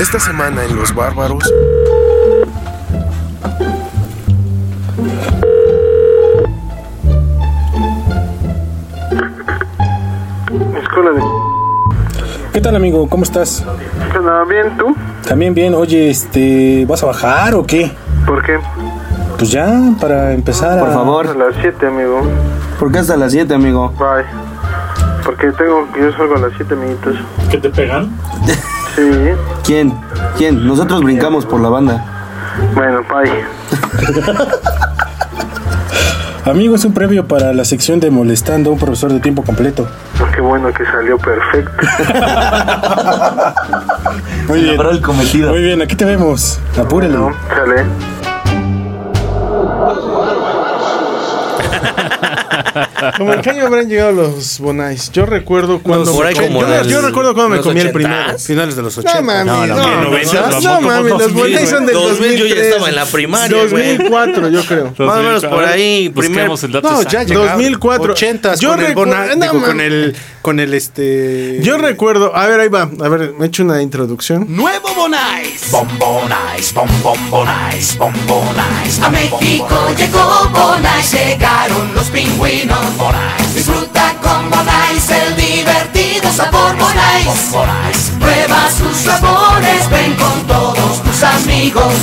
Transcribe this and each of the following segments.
Esta semana en Los Bárbaros. Escuela de... ¿Qué tal, amigo? ¿Cómo estás? ¿Qué onda? ¿Bien tú? También bien. Oye, este, ¿vas a bajar o qué? ¿Por qué? Pues ya, para empezar Por a... A favor. las 7, amigo. ¿Por qué hasta las 7, amigo? Bye. Porque tengo... Yo salgo a las 7, amiguitos. ¿Que te pegan? Sí. ¿Quién? ¿Quién? Nosotros brincamos por la banda. Bueno, bye. Amigo, es un previo para la sección de Molestando a un profesor de tiempo completo. Qué bueno que salió perfecto. Muy bien. El cometido. Muy bien, aquí te vemos. Apúrele. No, sale. Como en qué año habrán llegado los Bonais. Yo recuerdo cuando. por ahí me- como yo, del- yo recuerdo cuando me comí el primero. Finales de los 80. No mames, No, no, no, no, mames, los 2000, Bonais son del 2000 yo ya 2003. estaba en la primaria, güey. 2004, yo creo. Más o menos por ahí, primer... Busquemos el dato No, ya llegaba. 2004. 80 Yo con el recu- Bona- no, digo, mames. con el con el este Yo recuerdo, a ver, ahí va, a ver, me he hecho una introducción. Nuevo Bonais. Bombonais, bombonais, bombonais. A México llegó Bonais, llegaron los pingüinos. Bonais. Disfruta con Bonais el divertido sabor Bonais. Prueba sus sabores, ven con todos tus amigos.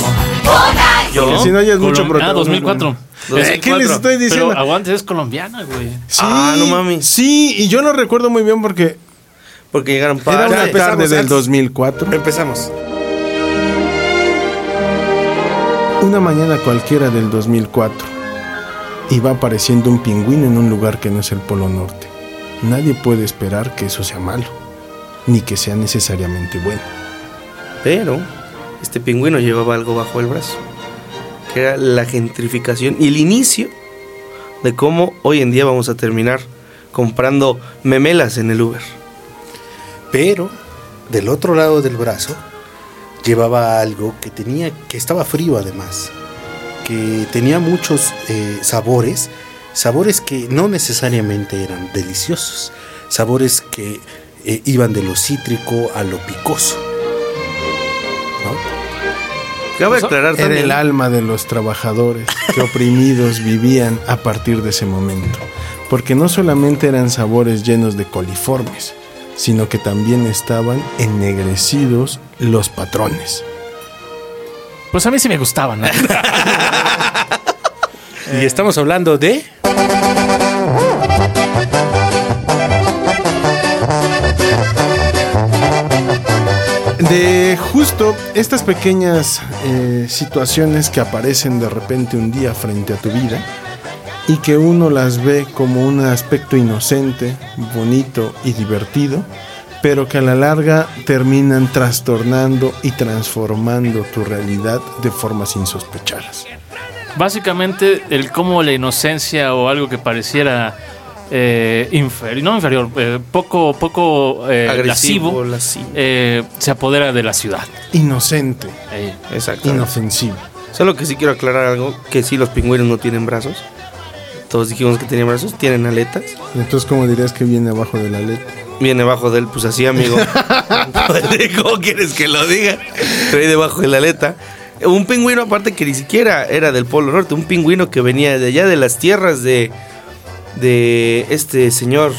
Bonais. Yo, Si no oyes mucho Colom- Ah, protagonismo. 2004. Eh, ¿Qué les estoy diciendo? Pero aguante, es colombiana, güey. Sí, Ah, no mames. Sí, y yo lo recuerdo muy bien porque porque llegaron era para... una empezamos tarde del antes. 2004. empezamos. Una mañana cualquiera del 2004 y va apareciendo un pingüino en un lugar que no es el Polo Norte. Nadie puede esperar que eso sea malo, ni que sea necesariamente bueno. Pero este pingüino llevaba algo bajo el brazo, que era la gentrificación y el inicio de cómo hoy en día vamos a terminar comprando memelas en el Uber. Pero del otro lado del brazo llevaba algo que tenía que estaba frío además, que tenía muchos eh, sabores, sabores que no necesariamente eran deliciosos, sabores que eh, iban de lo cítrico a lo picoso. ¿No? Cabe aclarar Era también el alma de los trabajadores que oprimidos vivían a partir de ese momento, porque no solamente eran sabores llenos de coliformes, sino que también estaban ennegrecidos los patrones. Pues a mí sí me gustaban. ¿no? Y estamos hablando de justo estas pequeñas eh, situaciones que aparecen de repente un día frente a tu vida y que uno las ve como un aspecto inocente, bonito y divertido, pero que a la larga terminan trastornando y transformando tu realidad de formas insospechadas. Básicamente, el cómo la inocencia o algo que pareciera eh, inferior, no inferior, eh, poco, poco eh, agresivo, lascivo, lascivo. eh, se apodera de la ciudad. Inocente, Eh, Exacto. inofensivo. Solo que sí quiero aclarar algo, que sí los pingüinos no tienen brazos. Todos dijimos que tenían brazos, tienen aletas. Entonces, ¿cómo dirías que viene abajo de la letra? Viene abajo de él, pues así, amigo. ¿Cómo quieres que lo diga? Trae debajo de la aleta. Un pingüino, aparte que ni siquiera era del Polo Norte, un pingüino que venía de allá de las tierras de, de este señor,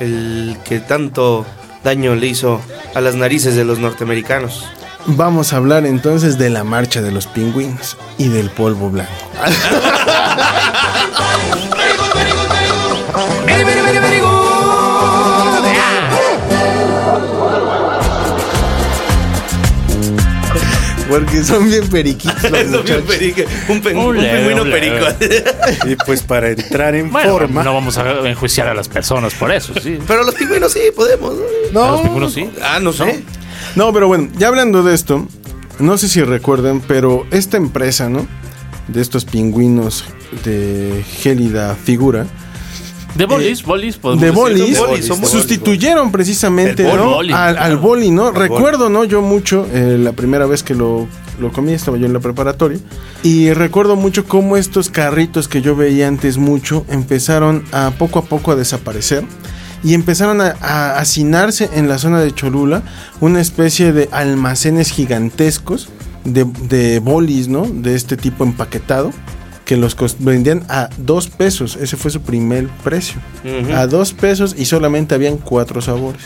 el que tanto daño le hizo a las narices de los norteamericanos. Vamos a hablar entonces de la marcha de los pingüinos y del polvo blanco. Porque son bien periquitos un, pen- un Ole, pingüino perico. y pues para entrar en bueno, forma no vamos a enjuiciar a las personas por eso, sí. Pero los pingüinos sí podemos. ¿no? Los pingüinos sí. Ah, no sé. No, pero bueno, ya hablando de esto, no sé si recuerdan, pero esta empresa, ¿no? De estos pingüinos de gélida figura, De bolis, bolis, podemos de decir. bolis, bolis, son bolis. sustituyeron precisamente ¿no? boli. al, al boli, ¿no? Recuerdo, ¿no? Yo mucho, eh, la primera vez que lo, lo comí, estaba yo en la preparatoria, y recuerdo mucho cómo estos carritos que yo veía antes mucho empezaron a poco a poco a desaparecer. y empezaron a, a hacinarse en la zona de Cholula una especie de almacenes gigantescos de, de bolis, ¿no? De este tipo empaquetado que los vendían a dos pesos. Ese fue su primer precio. A dos pesos y solamente habían cuatro sabores.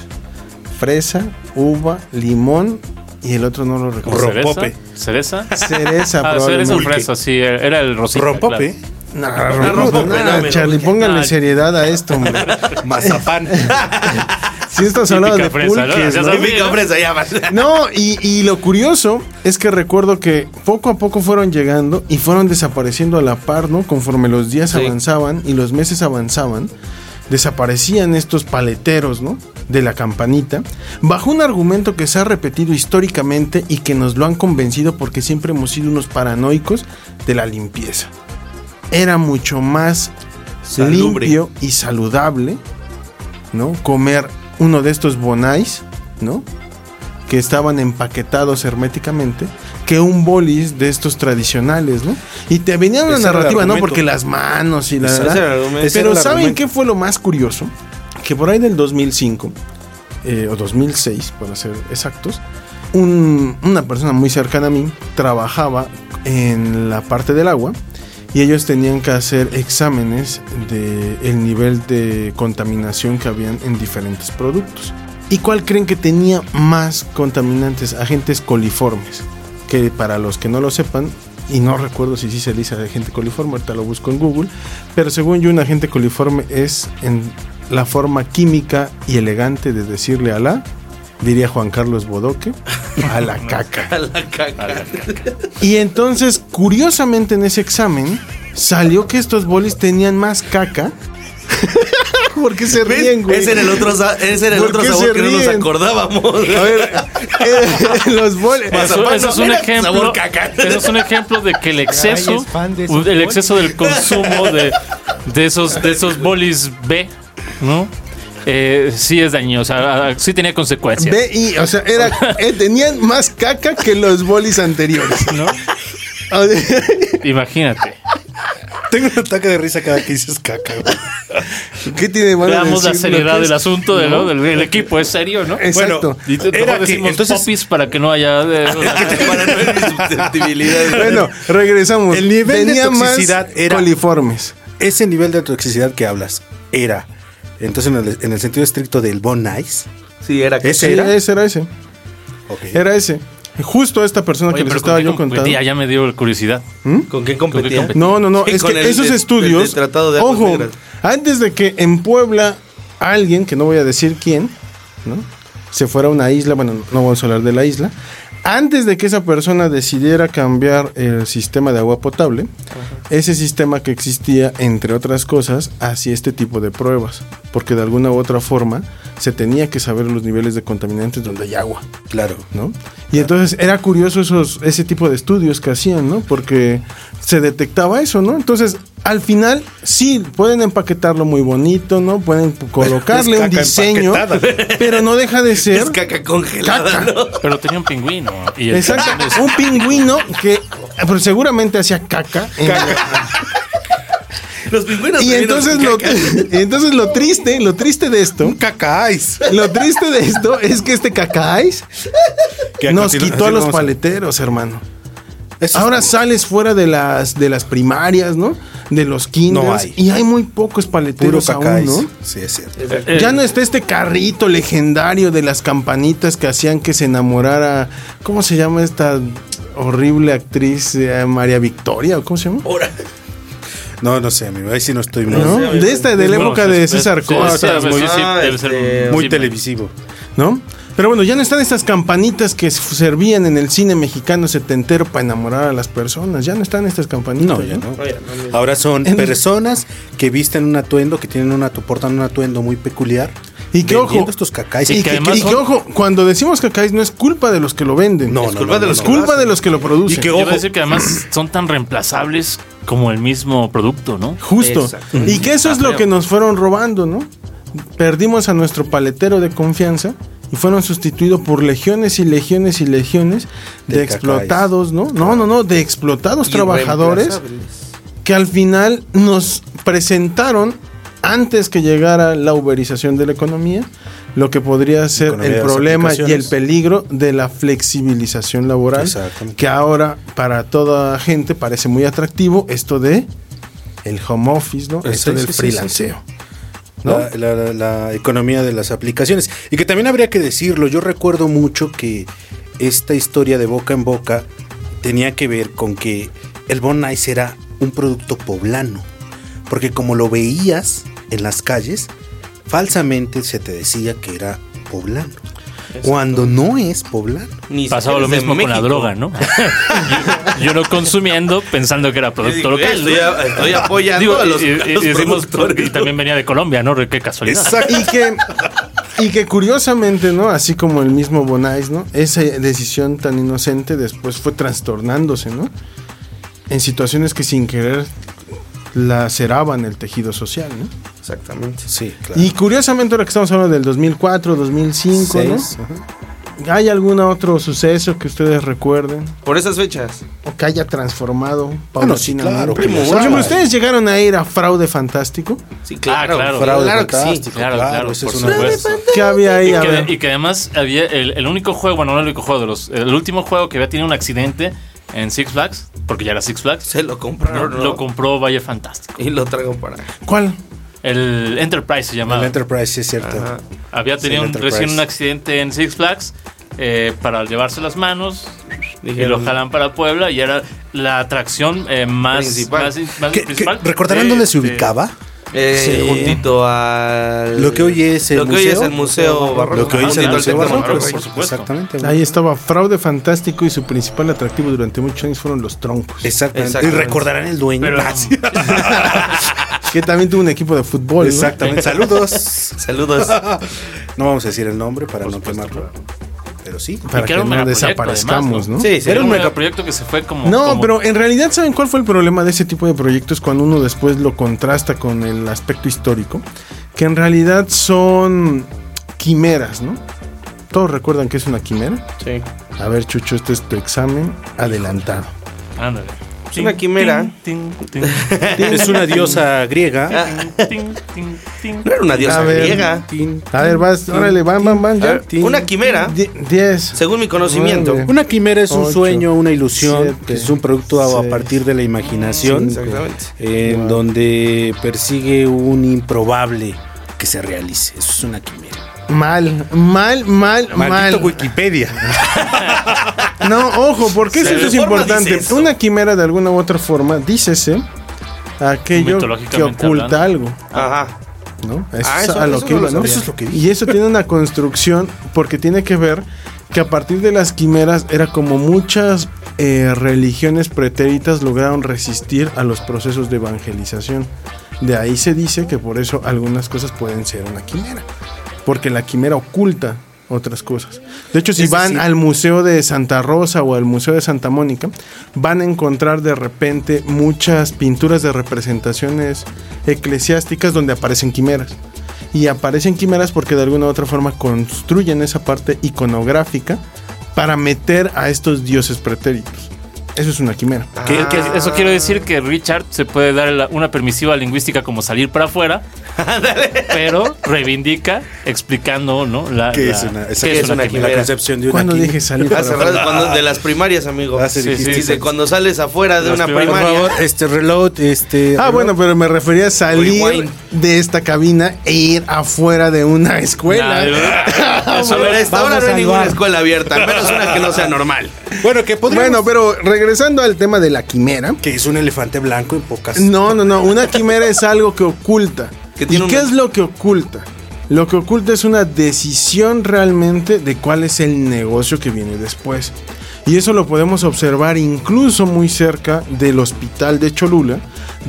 Fresa, uva, limón y el otro no lo recuerdo. Rompope. ¿Cereza? ¿Cereza? Ah, cereza o fresa, sí, era el rosita. Rompope. No, rompope, no, nada, me- Charlie, póngale Ah, seriedad a esto, hombre. Mazapán. Si estás hablando de fresa, ¿no? pulques, Ya ¿no? sabes. Típica fresa, ya va. No, y, y lo curioso es que recuerdo que poco a poco fueron llegando y fueron desapareciendo a la par, ¿no? Conforme los días Sí. avanzaban y los meses avanzaban, desaparecían estos paleteros, ¿no? De la campanita, bajo un argumento que se ha repetido históricamente y que nos lo han convencido porque siempre hemos sido unos paranoicos de la limpieza. Era mucho más Salubre. limpio y saludable, ¿no? Comer uno de estos bonais, ¿no? Que estaban empaquetados herméticamente, que un bolis de estos tradicionales, ¿no? Y te venía una narrativa, ¿no? Porque las manos y la... Pero ¿saben qué fue lo más curioso? Que por ahí del 2005, eh, o 2006, para ser exactos, un- una persona muy cercana a mí trabajaba en la parte del agua y ellos tenían que hacer exámenes de el nivel de contaminación que habían en diferentes productos. ¿Y cuál creen que tenía más contaminantes? Agentes coliformes. Que para los que no lo sepan, y no recuerdo si sí se dice agente coliforme, ahorita lo busco en Google, pero según yo un agente coliforme es en la forma química y elegante de decirle a la, diría Juan Carlos Bodoque, a la caca. A la caca. Y entonces, curiosamente en ese examen, salió que estos bolis tenían más caca. ¿Por qué se ríen, güey? Ese era el otro, ese era el ¿Por otro sabor que no nos acordábamos. A ver, eh, los bolis. Eso, eso es un ejemplo. sabor caca. Eso es un ejemplo de que el exceso, el exceso del consumo de, de esos de esos bolis B, ¿no? Eh, sí es dañino, o sea, a- sí tenía consecuencias. Ve y, o sea, era, eh, tenían más caca que los bolis anteriores. ¿no? Imagínate. Tengo un ataque de risa cada que dices caca. güey. ¿Qué tiene de malo Veamos la seriedad del asunto de, ¿no? del, del equipo, es serio, ¿no? Exacto. Y te- Era que, decimos entonces- popis para que no haya eh, no susceptibilidades. Bueno, regresamos. El nivel de más toxicidad era- coliformes. Ese nivel de toxicidad que hablas era, entonces en el, en el sentido estricto del Bon Ice, Sí, era Ese Sí, era. ese era ese. Era ese. Justo esta persona Oye, que les estaba ¿con qué yo contando. competía? Ya me dio curiosidad. ¿Con qué competía? No, no, no. Es que el esos de- estudios. el de Tratado de Aguas ojo, antes de que en Puebla alguien, que no voy a decir quién, ¿no? Se fuera a una isla, bueno, no vamos a hablar de la isla. Antes de que esa persona decidiera cambiar el sistema de agua potable, ese sistema que existía, entre otras cosas, hacía este tipo de pruebas. Porque de alguna u otra forma se tenía que saber los niveles de contaminantes donde hay agua. Claro. ¿no? Y entonces era curioso esos, ese tipo de estudios que hacían, ¿no? Porque se detectaba eso, ¿no? Entonces, al final, sí, pueden empaquetarlo muy bonito, ¿no? Pueden colocarle un diseño, empaquetada. pero no deja de ser... Es caca congelada, Caca. ¿no? Pero tenía un pingüino. Y el Exacto, es- un pingüino que pero seguramente hacía caca. en- Los pingüinos y entonces lo, caca. y entonces lo triste, lo triste de esto, Caca Ice. lo triste de esto es que este cacáis nos quitó a los paleteros, hermano. Eso Ahora es- sales fuera de las de las primarias, ¿no? De los kinders No hay. y hay muy pocos puro paleteros aún. ¿no? Sí, es cierto. Eh, Ya no está este carrito legendario de las campanitas que hacían que se enamorara. ¿Cómo se llama esta horrible actriz eh, María Victoria? ¿o ¿Cómo se llama? Ahora, No, no sé, amigo. Ahí sí no estoy muy, ¿No? De esta, de la bueno, época de César sí, Costa, sí, muy- este, televisivo. ¿no? Pero bueno, ya no están estas campanitas que servían en el cine mexicano setentero para enamorar a las personas. Ya no están estas campanitas. No, ya no. Ahora son En- personas que visten un atuendo, que tienen una, portan un atuendo muy peculiar. Y que ojo, estos cacáis. y que que, además y que, ojo, cuando decimos cacáis no es culpa de los que lo venden. No, Es no, culpa no, de no, los es no. culpa de los que lo producen. Y que ojo, decir que además son tan reemplazables como el mismo producto, ¿no? Justo. Y que eso es lo que nos fueron robando, ¿no? Perdimos a nuestro paletero de confianza y fueron sustituidos por legiones y legiones y legiones de, De explotados, ¿no? No, no, no, de explotados trabajadores que al final nos presentaron antes que llegara la uberización de la economía, lo que podría ser el problema y el peligro de la flexibilización laboral, Exactamente. que ahora para toda gente parece muy atractivo esto de el home office, ¿no? Sí, Esto sí, del sí, sí, freelanceo. La, la- economía de las aplicaciones. Y que también habría que decirlo, yo recuerdo mucho que esta historia de boca en boca tenía que ver con que el Bon Nice era un producto poblano. Porque como lo veías en las calles, falsamente se te decía que era poblano. Cuando no es poblano. Ni Pasaba lo mismo con la droga, ¿no? yo, yo lo consumiendo pensando que era producto digo, local. Estoy, a- estoy apoyando Digo, a los, y, a y- los y decimos, y también venía de Colombia, ¿no? Qué casualidad. Y que, y que curiosamente, ¿no? Así como el mismo Bonais, ¿no? Esa decisión tan inocente después fue trastornándose, ¿no? En situaciones que sin querer laceraban el tejido social, ¿no? Exactamente. Sí, claro. Y curiosamente ahora que estamos hablando del 2004, 2005, Seis, ajá. ¿no? ¿Hay algún otro suceso que ustedes recuerden Por esas fechas. o que haya transformado Bueno, sí, paulatinamente? claro. Por ejemplo. ¿ustedes llegaron a ir a Fraude Fantástico? Sí, claro. claro. Fraude claro que sí. fantástico, Claro, claro, ese por es una- supuesto. ¿Qué había ahí? Y que, y que además había el, el único juego, bueno, no el único juego de los. El último juego que había tenido un accidente en Six Flags, porque ya era Six Flags, Se lo compraron. ¿no? lo compró Valle Fantástico. y lo traigo para. ¿Cuál? El Enterprise se El llamaba. Enterprise, sí es cierto. Ajá. Había tenido el un- recién un accidente en Six Flags eh, para llevarse las manos y Dijeron- lo jalan para Puebla y era la atracción eh, más, Principal. más, más ¿Qué- qué- principal. ¿Recordarán de- dónde se de- ubicaba? Eh, Sí. Juntito al. Lo que hoy es el Lo que hoy museo. es el Museo Barroco. Lo que hoy es el Museo Barroco, por supuesto. Exactamente. Ahí estaba Fraude Fantástico y su principal atractivo durante muchos años fueron los troncos. Exactamente. Exactamente. Y recordarán el dueño. Pero-. Que también tuvo un equipo de fútbol. ¿no? Exactamente. Saludos. Saludos. No vamos a decir el nombre para no quemarlo. Pero sí. Para que no desaparezcamos, además, ¿no? Sí, sí. Era un mega- megaproyecto que se fue como. No, como- pero en realidad, ¿saben cuál fue el problema de ese tipo de proyectos cuando uno después lo contrasta con el aspecto histórico? Que en realidad son quimeras, ¿no? Todos recuerdan que es una quimera. Sí. A ver, Chucho, este es tu examen adelantado. Ándale. Es una quimera. Es una diosa griega. tin. No era una diosa A ver. griega. A ver, vas, órale, van, van, van, ya. Una quimera, Die- Diez. según mi conocimiento. Nueve. Una quimera es un Ocho, sueño, una ilusión, siete, que es un producto a, partir de la imaginación, Exactamente. en donde persigue un improbable que se realice. Eso es una quimera. Mal, mal, mal, Maldito mal. Wikipedia. No, ojo, porque eso, ¿De es importante. eso? Una quimera de alguna u otra forma, dícese aquello que oculta hablando. algo, Ajá. ¿no? Eso Ah, es eso- a lo eso que no iba, ¿no? sabía. Eso es lo que dije. Y eso tiene una construcción porque tiene que ver que a partir de las quimeras era como muchas eh, religiones pretéritas lograron resistir a los procesos de evangelización. De ahí se dice que por eso algunas cosas pueden ser una quimera, porque la quimera oculta otras cosas. De hecho, si Es van decir- al Museo de Santa Rosa o al Museo de Santa Mónica, van a encontrar de repente muchas pinturas de representaciones eclesiásticas donde aparecen quimeras. Y aparecen quimeras porque de alguna u otra forma construyen esa parte iconográfica para meter a estos dioses pretéritos. Eso es una quimera. Que- que eso quiere decir que Richard se puede dar una permisiva lingüística como salir para afuera, pero reivindica explicando, ¿no? La, ¿Qué la- es una, qué esa- es una una quimera. la concepción de una Cuando quimera? dije salir para Hace afuera? cuando- de las primarias, amigo. Sí, sí, de cuando sales afuera de Las una primeras, Por primaria. favor, este reload, este. Ah, bueno, pero me refería a salir Rewind. de esta cabina e ir afuera de una escuela. Nah, A ver, a esta hora Vamos no hay ninguna escuela abierta, al menos una que no sea normal. Bueno, que podríamos- Bueno, pero regresando al tema de la quimera. Que es un elefante blanco en pocas. No, no, no. Una quimera es algo que oculta. Que ¿Y qué es lo que oculta? Lo que oculta es una decisión realmente de cuál es el negocio que viene después. Y eso lo podemos observar incluso muy cerca del hospital de Cholula,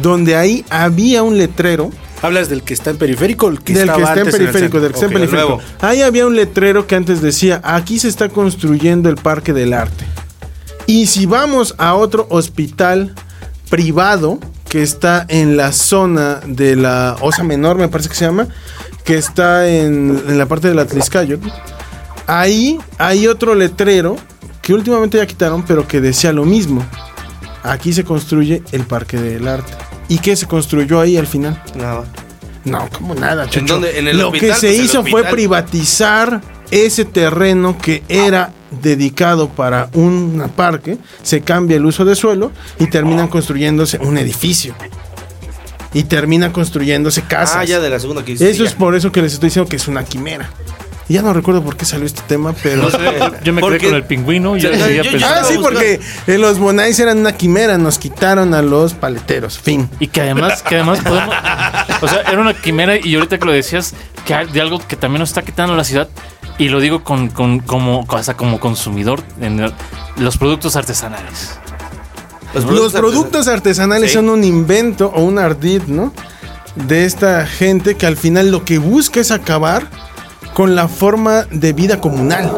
donde ahí había un letrero ¿Hablas del que está en periférico o el que del estaba que está en periférico, del que está en periférico. Ahí había un letrero que antes decía, aquí se está construyendo el Parque del Arte. Y si vamos a otro hospital privado que está en la zona de la Osa Menor, me parece que se llama, que está en, en la parte del Atliscayot, ahí hay otro letrero que últimamente ya quitaron, pero que decía lo mismo. Aquí se construye el Parque del Arte. ¿Y qué se construyó ahí al final? Nada. No, como nada, Chucho. dónde? ¿En el Lo hospital? que se Pues hizo fue privatizar ese terreno que era dedicado para un parque, se cambia el uso de suelo y terminan construyéndose un edificio. Y termina construyéndose casas. Ah, ya de la segunda que Eso es por eso que les estoy diciendo que es una quimera. Y ya no recuerdo por qué salió este tema, pero... No sé, yo me quedé con el pingüino y ya seguía yo-. Ah, sí, porque los Bonais eran una quimera, nos quitaron a los paleteros. Fin. Y que además, que además podemos. O sea, era una quimera y ahorita que lo decías, que hay de algo que también nos está quitando la ciudad, y lo digo con, con- como, hasta como consumidor, en el- los productos artesanales. Los productos artesanales Sí. son un invento o un ardid, ¿no? De esta gente que al final lo que busca es acabar con la forma de vida comunal.